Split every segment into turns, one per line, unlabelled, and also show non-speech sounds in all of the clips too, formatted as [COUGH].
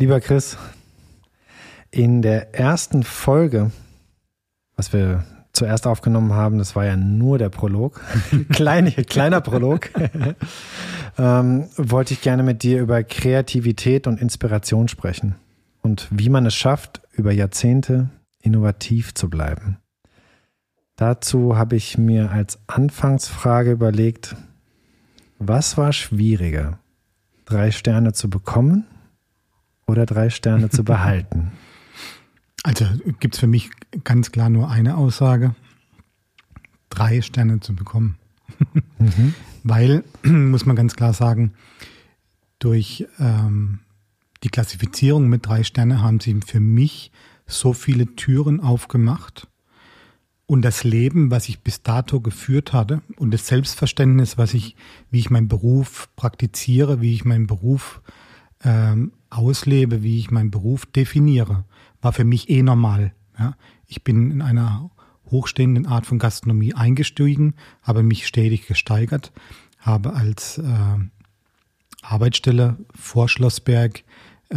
Lieber Chris, in der ersten Folge, was wir zuerst aufgenommen haben, das war ja nur der Prolog, [LAUGHS] Klein, kleiner Prolog, [LAUGHS] ähm, wollte ich gerne mit dir über Kreativität und Inspiration sprechen und wie man es schafft, über Jahrzehnte innovativ zu bleiben. Dazu habe ich mir als Anfangsfrage überlegt, was war schwieriger, drei Sterne zu bekommen oder drei Sterne zu behalten? [LAUGHS]
Also gibt es für mich ganz klar nur eine Aussage, drei Sterne zu bekommen. [LAUGHS] Mhm. Weil, [CLEARS THROAT] muss man ganz klar sagen, durch ähm, die Klassifizierung mit drei Sterne haben sie für mich so viele Türen aufgemacht. Und das Leben, was ich bis dato geführt hatte und das Selbstverständnis, was ich, wie ich meinen Beruf praktiziere, wie ich meinen Beruf ähm, auslebe, wie ich meinen Beruf definiere, war für mich eh normal. Ja. Ich bin in einer hochstehenden Art von Gastronomie eingestiegen, habe mich stetig gesteigert, habe als äh, Arbeitsstelle vor Schlossberg äh,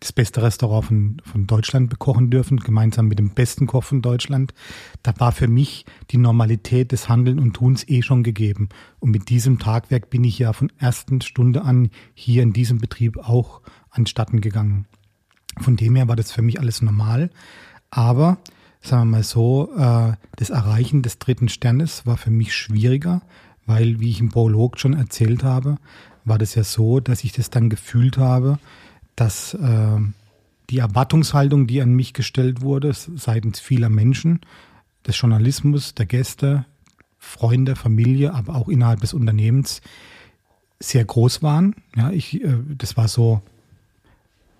das beste Restaurant von, von Deutschland bekochen dürfen, gemeinsam mit dem besten Koch von Deutschland. Da war für mich die Normalität des Handeln und Tuns eh schon gegeben. Und mit diesem Tagwerk bin ich ja von ersten Stunde an hier in diesem Betrieb auch anstatten gegangen. Von dem her war das für mich alles normal. Aber, sagen wir mal so, äh, das Erreichen des dritten Sternes war für mich schwieriger, weil, wie ich im Prolog schon erzählt habe, war das ja so, dass ich das dann gefühlt habe, dass äh, die Erwartungshaltung, die an mich gestellt wurde, seitens vieler Menschen, des Journalismus, der Gäste, Freunde, Familie, aber auch innerhalb des Unternehmens sehr groß waren. Ja, ich, äh, das war so,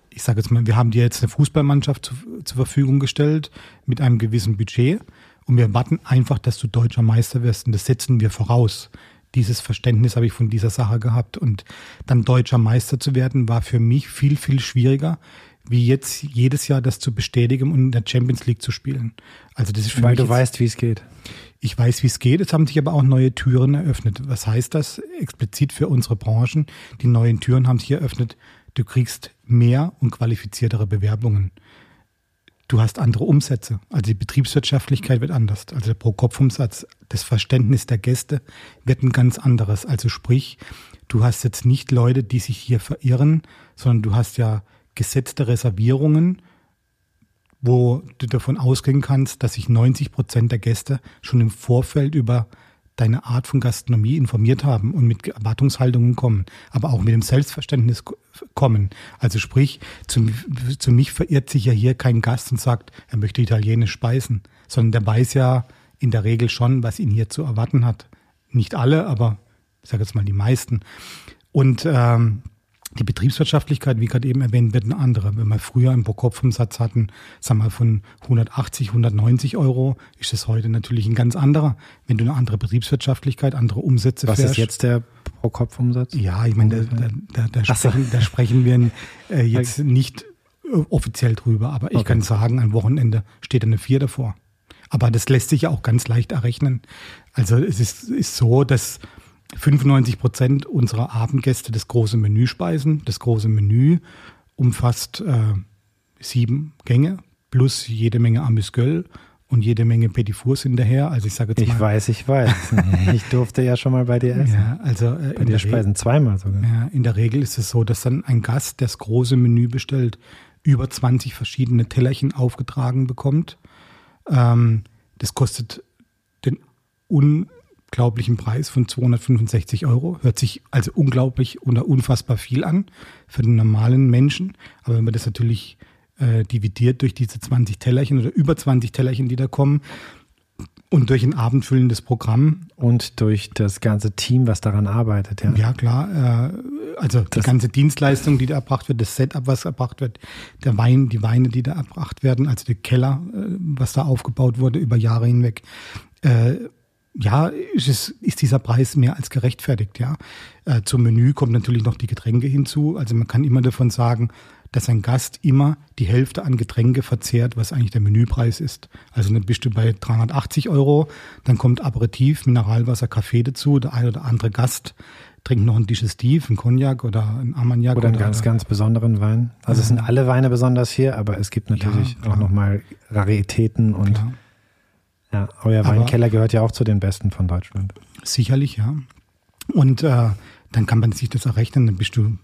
ich sage jetzt mal, wir haben dir jetzt eine Fußballmannschaft zu, zur Verfügung gestellt mit einem gewissen Budget und wir warten einfach, dass du deutscher Meister wirst und das setzen wir voraus dieses Verständnis habe ich von dieser Sache gehabt. Und dann deutscher Meister zu werden, war für mich viel, viel schwieriger, wie jetzt jedes Jahr das zu bestätigen und in der Champions League zu spielen.
Also das ist für Weil du weißt, wie es geht.
Ich weiß, wie es geht. Es haben sich aber auch neue Türen eröffnet. Was heißt das explizit für unsere Branchen? Die neuen Türen haben sich eröffnet. Du kriegst mehr und qualifiziertere Bewerbungen du hast andere Umsätze. Also die Betriebswirtschaftlichkeit wird anders. Also der Pro-Kopf-Umsatz, das Verständnis der Gäste wird ein ganz anderes. Also sprich, du hast jetzt nicht Leute, die sich hier verirren, sondern du hast ja gesetzte Reservierungen, wo du davon ausgehen kannst, dass sich 90 Prozent der Gäste schon im Vorfeld über deine Art von Gastronomie informiert haben und mit Erwartungshaltungen kommen, aber auch mit dem Selbstverständnis kommen. Also sprich, zu, zu mich verirrt sich ja hier kein Gast und sagt, er möchte italienisch speisen, sondern der weiß ja in der Regel schon, was ihn hier zu erwarten hat. Nicht alle, aber ich sage jetzt mal die meisten. Und ähm, die Betriebswirtschaftlichkeit, wie gerade eben erwähnt, wird eine andere. Wenn wir früher einen Pro-Kopf-Umsatz hatten, sagen wir von 180, 190 Euro, ist es heute natürlich ein ganz anderer. Wenn du eine andere Betriebswirtschaftlichkeit, andere Umsätze
Was fährst. ist jetzt der Pro-Kopf-Umsatz?
Ja, ich meine, da, da, da, sprechen, da sprechen wir äh, [LAUGHS] jetzt nicht äh, offiziell drüber, aber ich okay. kann sagen, am Wochenende steht eine 4 davor. Aber das lässt sich ja auch ganz leicht errechnen. Also es ist, ist so, dass 95 Prozent unserer Abendgäste das große Menü speisen. Das große Menü umfasst äh, sieben Gänge plus jede Menge Amüsgöl und jede Menge Petit Fours hinterher. Also ich sage jetzt
ich
mal.
Ich weiß, ich weiß. [LAUGHS] ich durfte ja schon mal bei dir essen.
Ja, also äh,
bei dir speisen zweimal sogar.
Ja, in der Regel ist es so, dass dann ein Gast, der das große Menü bestellt, über 20 verschiedene Tellerchen aufgetragen bekommt. Ähm, das kostet den un unglaublichen Preis von 265 Euro. Hört sich also unglaublich oder unfassbar viel an für den normalen Menschen. Aber wenn man das natürlich äh, dividiert durch diese 20 Tellerchen oder über 20 Tellerchen, die da kommen, und durch ein abendfüllendes Programm.
Und durch das ganze Team, was daran arbeitet, ja.
Ja, klar. Äh, also das die ganze Dienstleistung, die da erbracht wird, das Setup, was erbracht wird, der Wein, die Weine, die da erbracht werden, also der Keller, äh, was da aufgebaut wurde über Jahre hinweg. Äh, ja, ist, es, ist dieser Preis mehr als gerechtfertigt, ja. Äh, zum Menü kommt natürlich noch die Getränke hinzu. Also man kann immer davon sagen, dass ein Gast immer die Hälfte an Getränke verzehrt, was eigentlich der Menüpreis ist. Also dann bist du bei 380 Euro, dann kommt Aperitif, Mineralwasser, Kaffee dazu. Der ein oder andere Gast, trinken noch ein Digestiv, ein Cognac oder ein Armagnac.
Oder einen oder, ganz, ganz besonderen Wein. Also es sind alle Weine besonders hier, aber es gibt natürlich ja, auch nochmal Raritäten und klar. Ja, euer aber Weinkeller gehört ja auch zu den besten von Deutschland.
Sicherlich, ja. Und äh, dann kann man sich das errechnen, dann bist du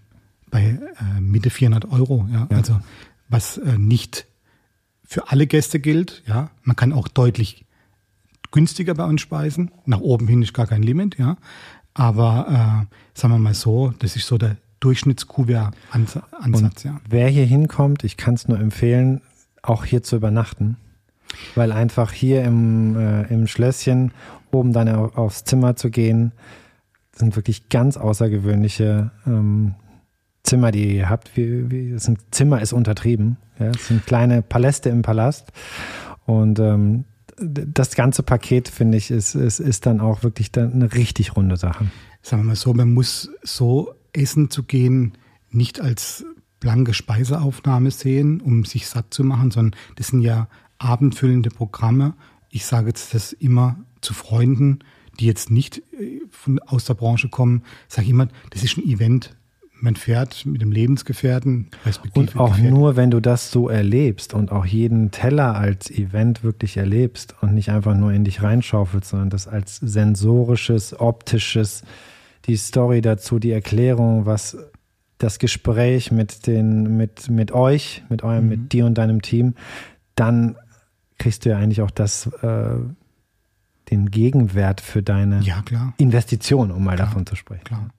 bei äh, Mitte 400 Euro. Ja? ja. Also was äh, nicht für alle Gäste gilt. Ja, man kann auch deutlich günstiger bei uns speisen. Nach oben hin ist gar kein Limit. Ja, aber äh, sagen wir mal so, das ist so der Durchschnitts-Kuvert-Ansatz.
Ja. Wer hier hinkommt, ich kann es nur empfehlen, auch hier zu übernachten. Weil einfach hier im, äh, im Schlösschen oben dann aufs Zimmer zu gehen, sind wirklich ganz außergewöhnliche ähm, Zimmer, die ihr habt. Wie, wie, ein Zimmer ist untertrieben. Ja? Es sind kleine Paläste im Palast. Und ähm, das ganze Paket, finde ich, ist, ist, ist dann auch wirklich dann eine richtig runde Sache.
Sagen wir mal so, man muss so essen zu gehen, nicht als blanke Speiseaufnahme sehen, um sich satt zu machen, sondern das sind ja abendfüllende Programme. Ich sage jetzt das immer zu Freunden, die jetzt nicht äh, von, aus der Branche kommen, sage ich immer, das ist ein Event man fährt mit dem Lebensgefährten.
Und auch Gefährten. nur, wenn du das so erlebst und auch jeden Teller als Event wirklich erlebst und nicht einfach nur in dich reinschaufelst, sondern das als sensorisches, optisches, die Story dazu, die Erklärung, was das Gespräch mit den, mit, mit euch, mit eurem, mhm. mit dir und deinem Team, dann kriegst du ja eigentlich auch das, äh, den Gegenwert für deine
ja,
Investition, um mal klar, davon zu sprechen.
Klar.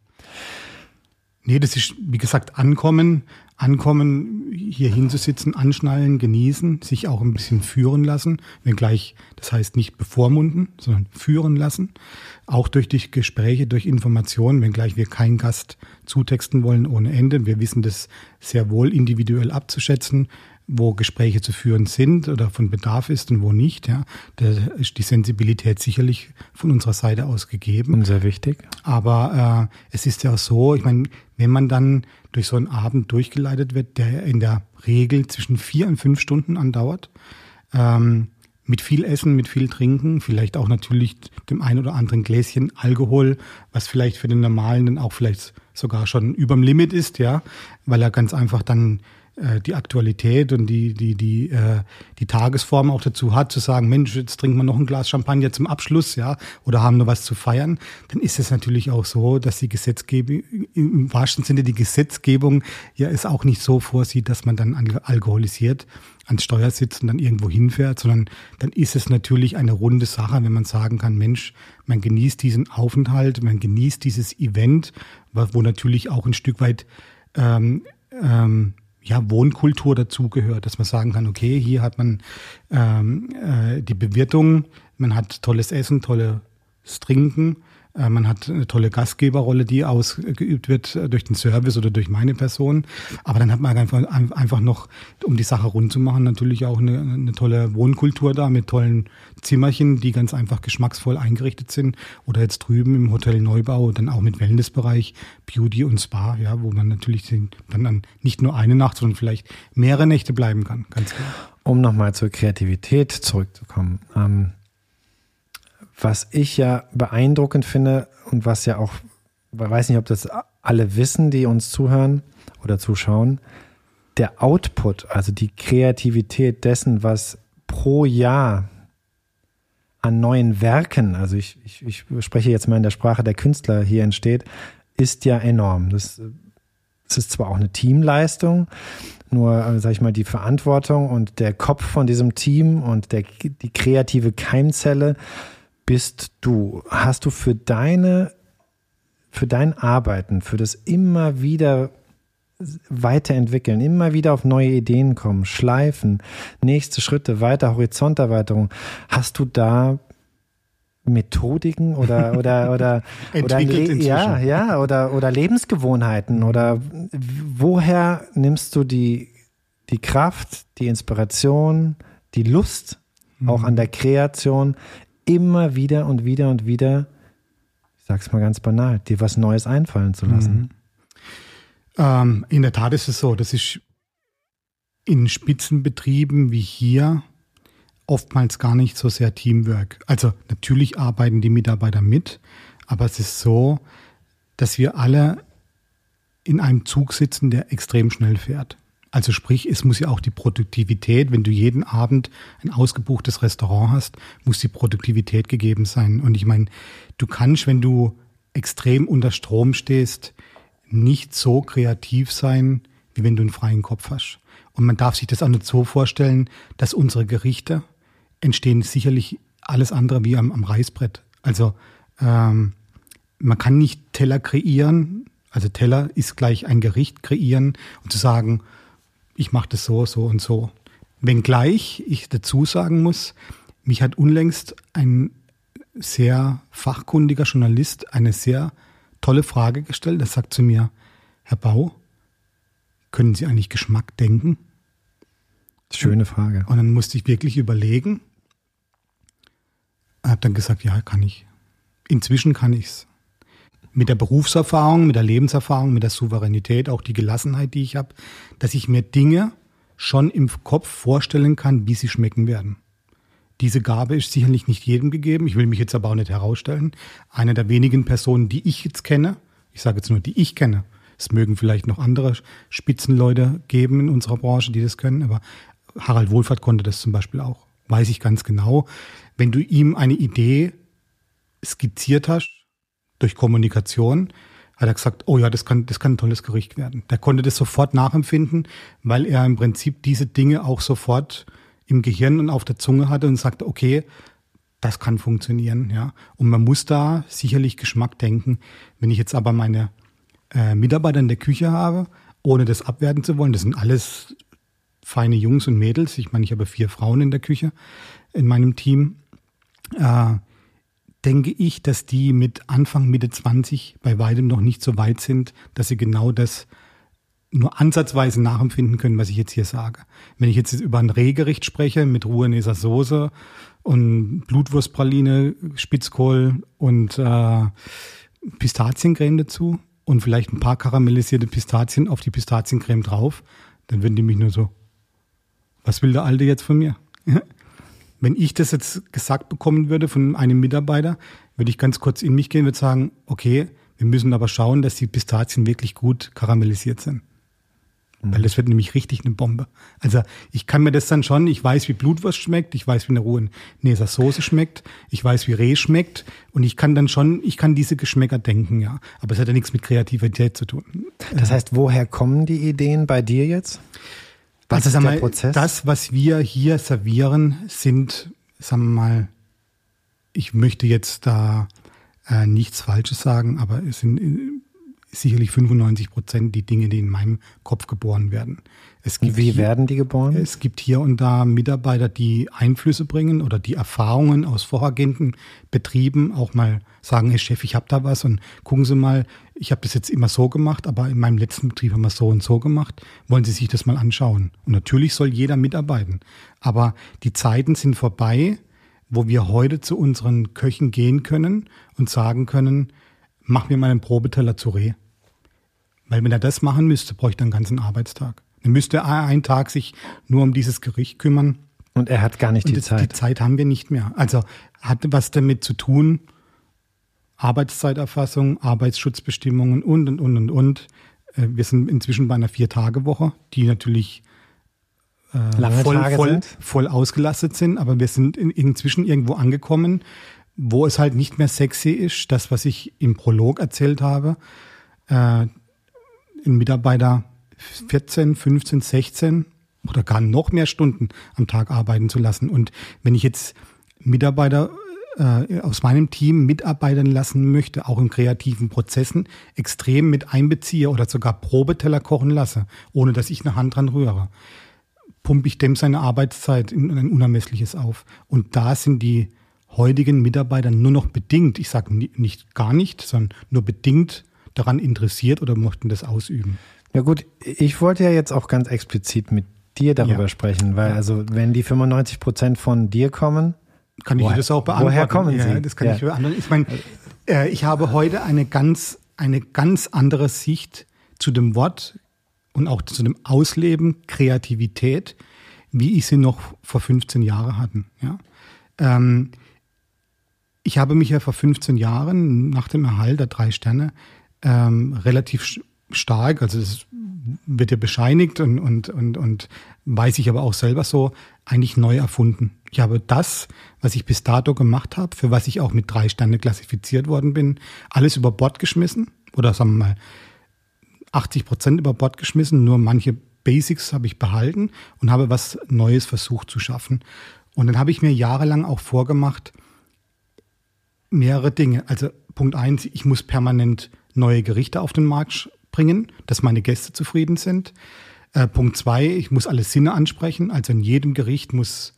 Nee, das ist, wie gesagt, ankommen, ankommen, hier hinzusitzen, anschnallen, genießen, sich auch ein bisschen führen lassen, wenngleich, das heißt nicht bevormunden, sondern führen lassen. Auch durch die Gespräche, durch Informationen, wenngleich wir keinen Gast zutexten wollen ohne Ende. Wir wissen das sehr wohl individuell abzuschätzen, wo Gespräche zu führen sind oder von Bedarf ist und wo nicht. Ja, da ist die Sensibilität sicherlich von unserer Seite aus gegeben.
Und sehr wichtig.
Aber äh, es ist ja auch so, ich meine, wenn man dann durch so einen Abend durchgeleitet wird, der in der Regel zwischen vier und fünf Stunden andauert, ähm, mit viel Essen, mit viel Trinken, vielleicht auch natürlich dem ein oder anderen Gläschen Alkohol, was vielleicht für den Normalen dann auch vielleicht sogar schon überm Limit ist, ja, weil er ganz einfach dann die Aktualität und die, die, die, äh, die Tagesform auch dazu hat, zu sagen, Mensch, jetzt trinken wir noch ein Glas Champagner zum Abschluss, ja, oder haben noch was zu feiern, dann ist es natürlich auch so, dass die Gesetzgebung, im wahrsten Sinne die Gesetzgebung ja es auch nicht so vorsieht, dass man dann alkoholisiert ans Steuer sitzt und dann irgendwo hinfährt, sondern dann ist es natürlich eine runde Sache, wenn man sagen kann, Mensch, man genießt diesen Aufenthalt, man genießt dieses Event, wo natürlich auch ein Stück weit ähm, ähm, ja, Wohnkultur dazugehört, dass man sagen kann, okay, hier hat man ähm, äh, die Bewirtung, man hat tolles Essen, tolles Trinken, man hat eine tolle Gastgeberrolle, die ausgeübt wird äh, durch den Service oder durch meine Person. Aber dann hat man einfach, einfach noch, um die Sache rund zu machen, natürlich auch eine, eine tolle Wohnkultur da mit tollen Zimmerchen, die ganz einfach geschmacksvoll eingerichtet sind. Oder jetzt drüben im Hotel Neubau, dann auch mit Wellnessbereich, Beauty und Spa, ja, wo man natürlich dann, dann nicht nur eine Nacht, sondern vielleicht mehrere Nächte bleiben kann, ganz klar.
Um nochmal zur Kreativität zurückzukommen. Ähm was ich ja beeindruckend finde und was ja auch, ich weiß nicht, ob das alle wissen, die uns zuhören oder zuschauen, der Output, also die Kreativität dessen, was pro Jahr an neuen Werken, also ich, ich, ich spreche jetzt mal in der Sprache der Künstler hier entsteht, ist ja enorm. Das, das ist zwar auch eine Teamleistung, nur, sag ich mal, die Verantwortung und der Kopf von diesem Team und der, die kreative Keimzelle bist du? Hast du für deine, für dein Arbeiten, für das immer wieder weiterentwickeln, immer wieder auf neue Ideen kommen, schleifen, nächste Schritte, weiter Horizonterweiterung. Hast du da Methodiken oder oder oder [LAUGHS] oder ja ja oder oder Lebensgewohnheiten oder woher nimmst du die die Kraft, die Inspiration, die Lust auch an der Kreation immer wieder und wieder und wieder, ich sag's mal ganz banal, dir was Neues einfallen zu lassen. Mhm.
Ähm, in der Tat ist es so, das ist in Spitzenbetrieben wie hier oftmals gar nicht so sehr Teamwork. Also natürlich arbeiten die Mitarbeiter mit, aber es ist so, dass wir alle in einem Zug sitzen, der extrem schnell fährt. Also sprich, es muss ja auch die Produktivität, wenn du jeden Abend ein ausgebuchtes Restaurant hast, muss die Produktivität gegeben sein. Und ich meine, du kannst, wenn du extrem unter Strom stehst, nicht so kreativ sein, wie wenn du einen freien Kopf hast. Und man darf sich das auch nicht so vorstellen, dass unsere Gerichte entstehen sicherlich alles andere wie am, am Reißbrett. Also ähm, man kann nicht Teller kreieren, also Teller ist gleich ein Gericht kreieren und zu sagen, ich mache das so, so und so. Wenngleich ich dazu sagen muss, mich hat unlängst ein sehr fachkundiger Journalist eine sehr tolle Frage gestellt. Er sagt zu mir, Herr Bau, können Sie eigentlich Geschmack denken?
Schöne Frage.
Und dann musste ich wirklich überlegen. Er hat dann gesagt, ja, kann ich. Inzwischen kann ich's. Mit der Berufserfahrung, mit der Lebenserfahrung, mit der Souveränität, auch die Gelassenheit, die ich habe, dass ich mir Dinge schon im Kopf vorstellen kann, wie sie schmecken werden. Diese Gabe ist sicherlich nicht jedem gegeben. Ich will mich jetzt aber auch nicht herausstellen. Eine der wenigen Personen, die ich jetzt kenne, ich sage jetzt nur, die ich kenne, es mögen vielleicht noch andere Spitzenleute geben in unserer Branche, die das können, aber Harald Wohlfahrt konnte das zum Beispiel auch. Weiß ich ganz genau. Wenn du ihm eine Idee skizziert hast, durch Kommunikation, hat er gesagt, oh ja, das kann, das kann ein tolles Gericht werden. Der konnte das sofort nachempfinden, weil er im Prinzip diese Dinge auch sofort im Gehirn und auf der Zunge hatte und sagte, okay, das kann funktionieren, ja. Und man muss da sicherlich Geschmack denken. Wenn ich jetzt aber meine äh, Mitarbeiter in der Küche habe, ohne das abwerten zu wollen, das sind alles feine Jungs und Mädels. Ich meine, ich habe vier Frauen in der Küche in meinem Team. Äh, denke ich, dass die mit Anfang, Mitte 20 bei weitem noch nicht so weit sind, dass sie genau das nur ansatzweise nachempfinden können, was ich jetzt hier sage. Wenn ich jetzt über ein Rehgericht spreche mit Ruaneser Soße und Blutwurstpraline, Spitzkohl und äh, Pistaziencreme dazu und vielleicht ein paar karamellisierte Pistazien auf die Pistaziencreme drauf, dann würden die mich nur so, was will der Alte jetzt von mir? [LAUGHS] Wenn ich das jetzt gesagt bekommen würde von einem Mitarbeiter, würde ich ganz kurz in mich gehen und sagen, okay, wir müssen aber schauen, dass die Pistazien wirklich gut karamellisiert sind. Mhm. Weil das wird nämlich richtig eine Bombe. Also ich kann mir das dann schon, ich weiß, wie Blutwurst schmeckt, ich weiß, wie eine rohe Neser Soße schmeckt, ich weiß, wie Reh schmeckt und ich kann dann schon, ich kann diese Geschmäcker denken, ja. Aber es hat ja nichts mit Kreativität zu tun.
Das heißt, woher kommen die Ideen bei dir jetzt?
Was also, ist der mal, Prozess? Das, was wir hier servieren, sind, sagen wir mal, ich möchte jetzt da äh, nichts Falsches sagen, aber es sind äh, sicherlich 95 Prozent die Dinge, die in meinem Kopf geboren werden.
Es gibt Wie hier, werden die geboren?
Es gibt hier und da Mitarbeiter, die Einflüsse bringen oder die Erfahrungen aus vorhergehenden Betrieben auch mal sagen, hey Chef, ich habe da was und gucken Sie mal, ich habe das jetzt immer so gemacht, aber in meinem letzten Betrieb haben wir so und so gemacht. Wollen Sie sich das mal anschauen? Und natürlich soll jeder mitarbeiten. Aber die Zeiten sind vorbei, wo wir heute zu unseren Köchen gehen können und sagen können, mach mir mal einen Probeteller zu Reh. Weil wenn er das machen müsste, bräuchte er einen ganzen Arbeitstag. Dann müsste er einen Tag sich nur um dieses Gericht kümmern.
Und er hat gar nicht die
das,
Zeit.
Die Zeit haben wir nicht mehr. Also hat was damit zu tun, Arbeitszeiterfassung, Arbeitsschutzbestimmungen und, und, und, und, und. Äh, wir sind inzwischen bei einer Vier-Tage-Woche, die natürlich
äh,
voll, voll, voll ausgelastet sind, aber wir sind in, inzwischen irgendwo angekommen, wo es halt nicht mehr sexy ist, das, was ich im Prolog erzählt habe, äh, ein Mitarbeiter 14, 15, 16 oder gar noch mehr Stunden am Tag arbeiten zu lassen. Und wenn ich jetzt Mitarbeiter äh, aus meinem Team mitarbeiten lassen möchte, auch in kreativen Prozessen, extrem mit einbeziehe oder sogar Probeteller kochen lasse, ohne dass ich eine Hand dran rühre, pumpe ich dem seine Arbeitszeit in ein unermessliches auf. Und da sind die heutigen Mitarbeiter nur noch bedingt, ich sage nicht gar nicht, sondern nur bedingt daran interessiert oder möchten das ausüben.
Ja gut, ich wollte ja jetzt auch ganz explizit mit dir darüber ja. sprechen, weil ja. also wenn die 95 Prozent von dir kommen,
kann ich woher, das auch beantworten.
Woher kommen sie?
Ja, das kann ich beantworten. Ich meine, äh, ich habe heute eine ganz, eine ganz andere Sicht zu dem Wort und auch zu dem Ausleben Kreativität, wie ich sie noch vor 15 Jahren hatten. Ja? Ähm, ich habe mich ja vor 15 Jahren nach dem Erhalt der drei Sterne äh, ähm, relativ stark, also es wird ja bescheinigt und, und, und, und weiß ich aber auch selber so, eigentlich neu erfunden. Ich habe das, was ich bis dato gemacht habe, für was ich auch mit drei Sterne klassifiziert worden bin, alles über Bord geschmissen oder sagen wir mal 80 Prozent über Bord geschmissen, nur manche Basics habe ich behalten und habe was Neues versucht zu schaffen. Und dann habe ich mir jahrelang auch vorgemacht, mehrere Dinge. Also Punkt eins, ich muss permanent neue Gerichte auf den Markt bringen, dass meine Gäste zufrieden sind. Äh, Punkt zwei, ich muss alle Sinne ansprechen. Also in jedem Gericht muss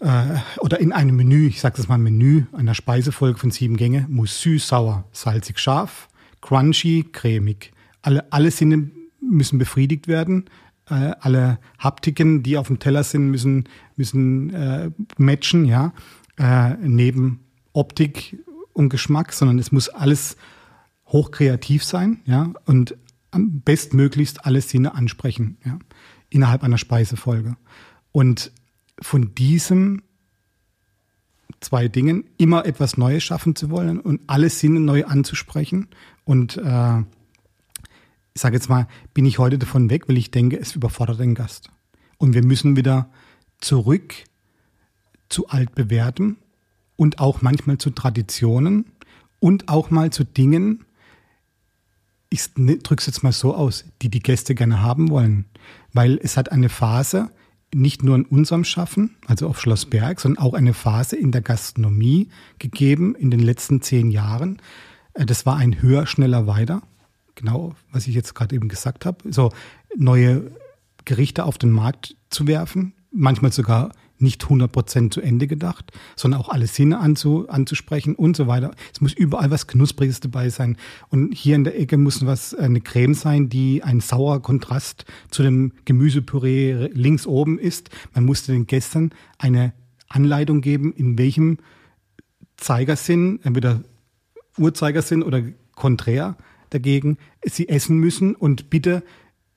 äh, oder in einem Menü, ich sage das mal Menü einer Speisefolge von sieben Gänge, muss süß, sauer, salzig, scharf, crunchy, cremig. Alle, alle Sinne müssen befriedigt werden. Äh, alle Haptiken, die auf dem Teller sind, müssen, müssen äh, matchen, ja. Äh, neben Optik und Geschmack, sondern es muss alles hochkreativ sein, ja, und am bestmöglichst alle Sinne ansprechen, ja, innerhalb einer Speisefolge. Und von diesem zwei Dingen immer etwas Neues schaffen zu wollen und alle Sinne neu anzusprechen. Und äh, ich sage jetzt mal, bin ich heute davon weg, weil ich denke, es überfordert den Gast. Und wir müssen wieder zurück zu altbewährtem und auch manchmal zu Traditionen und auch mal zu Dingen, ich drücke es jetzt mal so aus, die die Gäste gerne haben wollen. Weil es hat eine Phase, nicht nur in unserem Schaffen, also auf Schloss Berg, sondern auch eine Phase in der Gastronomie gegeben in den letzten zehn Jahren. Äh, das war ein höher, schneller, weiter. Genau, was ich jetzt gerade eben gesagt habe. So neue Gerichte auf den Markt zu werfen, manchmal sogar nicht 100% zu Ende gedacht, sondern auch alle Sinne anzu, anzusprechen und so weiter. Es muss überall was Knuspriges dabei sein. Und hier in der Ecke muss was eine Creme sein, die ein saurer Kontrast zu dem Gemüsepüree links oben ist. Man musste den Gästen eine Anleitung geben, in welchem Zeigersinn, entweder Uhrzeigersinn oder konträr dagegen, sie essen müssen und bitte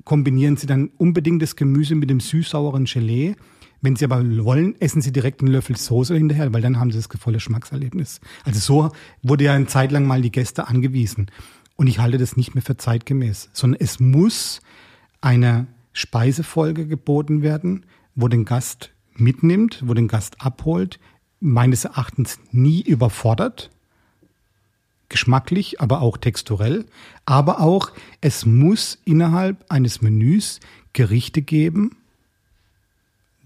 kombinieren Sie dann unbedingt das Gemüse mit dem süß-sauren Gelee wenn Sie aber wollen, essen Sie direkt einen Löffel Soße hinterher, weil dann haben Sie das volle Geschmackserlebnis. Also so wurde ja eine Zeit lang mal die Gäste angewiesen. Und ich halte das nicht mehr für zeitgemäß, sondern es muss eine Speisefolge geboten werden, wo den Gast mitnimmt, wo den Gast abholt, meines Erachtens nie überfordert, geschmacklich, aber auch texturell. Aber auch, es muss innerhalb eines Menüs Gerichte geben,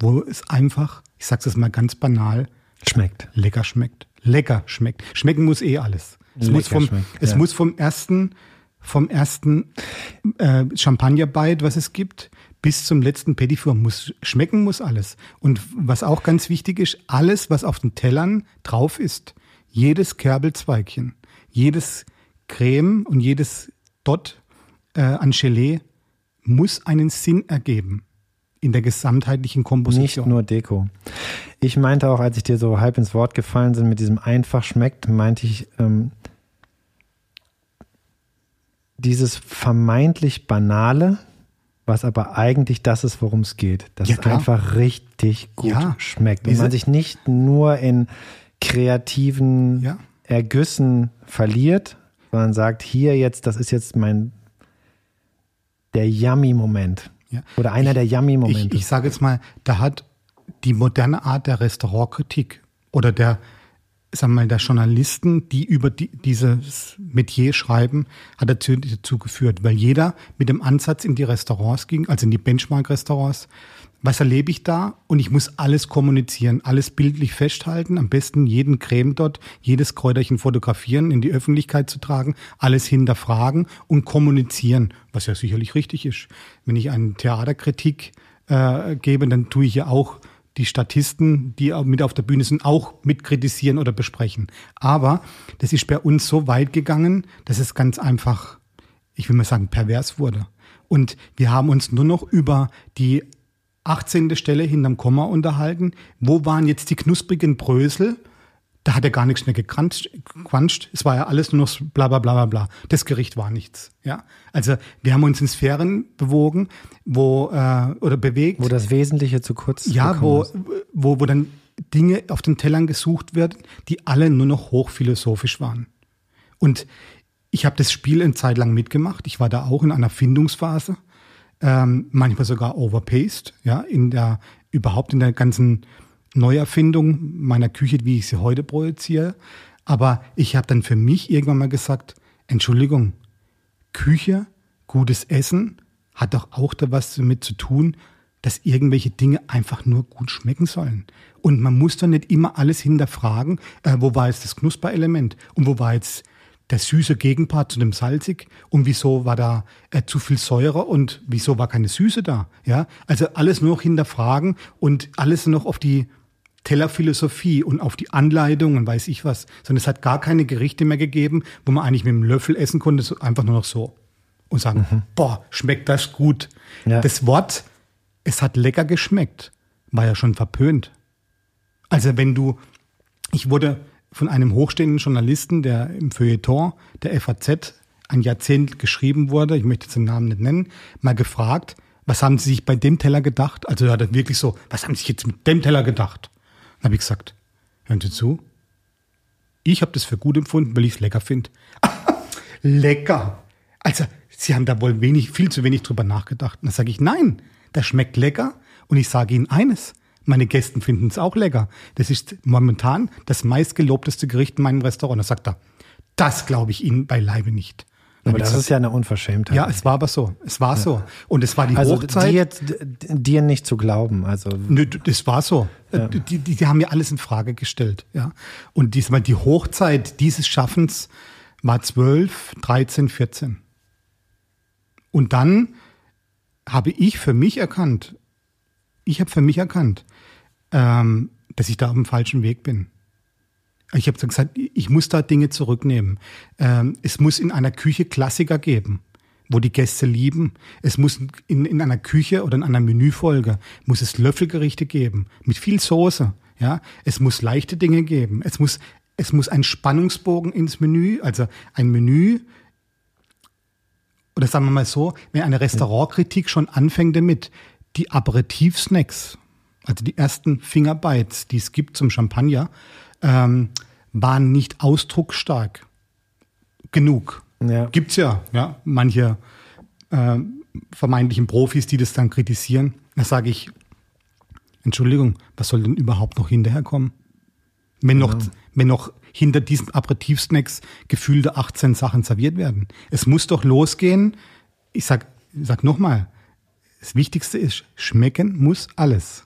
wo es einfach, ich sag's jetzt mal ganz banal,
schmeckt.
Lecker schmeckt. Lecker schmeckt. Schmecken muss eh alles. Es, muss vom, schmeckt, es ja. muss vom ersten, vom ersten äh, Champagnerbite, was es gibt, bis zum letzten Petit Four muss schmecken muss alles. Und was auch ganz wichtig ist, alles, was auf den Tellern drauf ist, jedes Kerbelzweigchen, jedes Creme und jedes Dot äh, an Gelee muss einen Sinn ergeben in der gesamtheitlichen Komposition.
Nicht nur Deko. Ich meinte auch, als ich dir so halb ins Wort gefallen bin mit diesem einfach schmeckt, meinte ich, ähm, dieses vermeintlich banale, was aber eigentlich das ist, worum es geht, dass ja, es einfach richtig gut ja, schmeckt und man sich nicht nur in kreativen ja. Ergüssen verliert, sondern sagt, hier jetzt, das ist jetzt mein der Yummy-Moment. Ja. Oder einer ich, der Yummy-Momente.
Ich, ich sage jetzt mal, da hat die moderne Art der Restaurantkritik oder der, sagen wir mal, der Journalisten, die über die, dieses Metier schreiben, hat dazu, dazu geführt, weil jeder mit dem Ansatz in die Restaurants ging, also in die Benchmark-Restaurants, was erlebe ich da? Und ich muss alles kommunizieren, alles bildlich festhalten, am besten jeden Creme dort, jedes Kräuterchen fotografieren, in die Öffentlichkeit zu tragen, alles hinterfragen und kommunizieren, was ja sicherlich richtig ist. Wenn ich eine Theaterkritik äh, gebe, dann tue ich ja auch die Statisten, die mit auf der Bühne sind, auch mit kritisieren oder besprechen. Aber das ist bei uns so weit gegangen, dass es ganz einfach, ich will mal sagen, pervers wurde. Und wir haben uns nur noch über die 18. Stelle hinterm Komma unterhalten. Wo waren jetzt die knusprigen Brösel? Da hat er gar nichts mehr gequanscht. Es war ja alles nur noch bla bla bla bla bla. Das Gericht war nichts. Ja, also wir haben uns in Sphären bewogen, wo äh, oder bewegt,
wo das Wesentliche zu kurz
ja, wo, ist. wo wo dann Dinge auf den Tellern gesucht werden, die alle nur noch hochphilosophisch waren. Und Ich habe das Spiel eine Zeit lang mitgemacht. Ich war da auch in einer Findungsphase, ähm, manchmal sogar overpaced, ja, in der überhaupt in der ganzen Neuerfindung meiner Küche, wie ich sie heute projiziere. Aber ich habe dann für mich irgendwann mal gesagt, Entschuldigung, Küche, gutes Essen hat doch auch da was damit zu tun, dass irgendwelche Dinge einfach nur gut schmecken sollen. Und man muss doch nicht immer alles hinterfragen, äh, wo war jetzt das Knusperelement und wo war jetzt der süße Gegenpart zu dem salzig und wieso war da äh, zu viel Säure und wieso war keine Süße da? Ja, also alles nur noch hinterfragen und alles noch auf die Tellerphilosophie und auf die Anleitung und weiß ich was, sondern es hat gar keine Gerichte mehr gegeben, wo man eigentlich mit dem Löffel essen konnte, einfach nur noch so und sagen, mhm. boah, schmeckt das gut. Ja. Das Wort, es hat lecker geschmeckt, war ja schon verpönt. Also wenn du, ich wurde von einem hochstehenden Journalisten, der im Feuilleton der FAZ ein Jahrzehnt geschrieben wurde, ich möchte jetzt den Namen nicht nennen, mal gefragt, was haben Sie sich bei dem Teller gedacht? Also er hat wirklich so, was haben Sie sich jetzt mit dem Teller gedacht? Dann habe ich gesagt, hören Sie zu, ich habe das für gut empfunden, weil ich es lecker finde. [LAUGHS] lecker. Also, Sie haben da wohl wenig, viel zu wenig drüber nachgedacht. Und dann sage ich, nein, das schmeckt lecker. Und ich sage Ihnen eines, meine Gäste finden es auch lecker. Das ist momentan das meistgelobteste Gericht in meinem Restaurant. Da sagt er, das glaube ich Ihnen beileibe nicht.
Aber das ist ja eine Unverschämtheit.
Ja, es war aber so. Es war ja. so. Und es war die
also
Hochzeit.
Dir, dir nicht zu glauben. Also.
Nö, das war so. Ja. Die, die, die haben ja alles in Frage gestellt. Ja. Und diesmal die Hochzeit dieses Schaffens war 12, 13, 14. Und dann habe ich für mich erkannt, ich habe für mich erkannt, ähm, dass ich da auf dem falschen Weg bin. Ich habe gesagt, ich muss da Dinge zurücknehmen. Ähm, es muss in einer Küche Klassiker geben, wo die Gäste lieben. Es muss in, in einer Küche oder in einer Menüfolge muss es Löffelgerichte geben mit viel Soße. Ja, es muss leichte Dinge geben. Es muss es muss ein Spannungsbogen ins Menü, also ein Menü. Oder sagen wir mal so, wenn eine Restaurantkritik schon anfängt damit, die Aperitivsnacks, also die ersten Fingerbites, die es gibt zum Champagner, ähm, waren nicht ausdrucksstark genug. Ja. Gibt's ja, ja, manche äh, vermeintlichen Profis, die das dann kritisieren. Da sage ich, Entschuldigung, was soll denn überhaupt noch hinterherkommen? Wenn noch, ja. wenn noch hinter diesen Aperitivsnacks gefühlte 18 Sachen serviert werden. Es muss doch losgehen. Ich sag, ich sag nochmal, das Wichtigste ist, schmecken muss alles.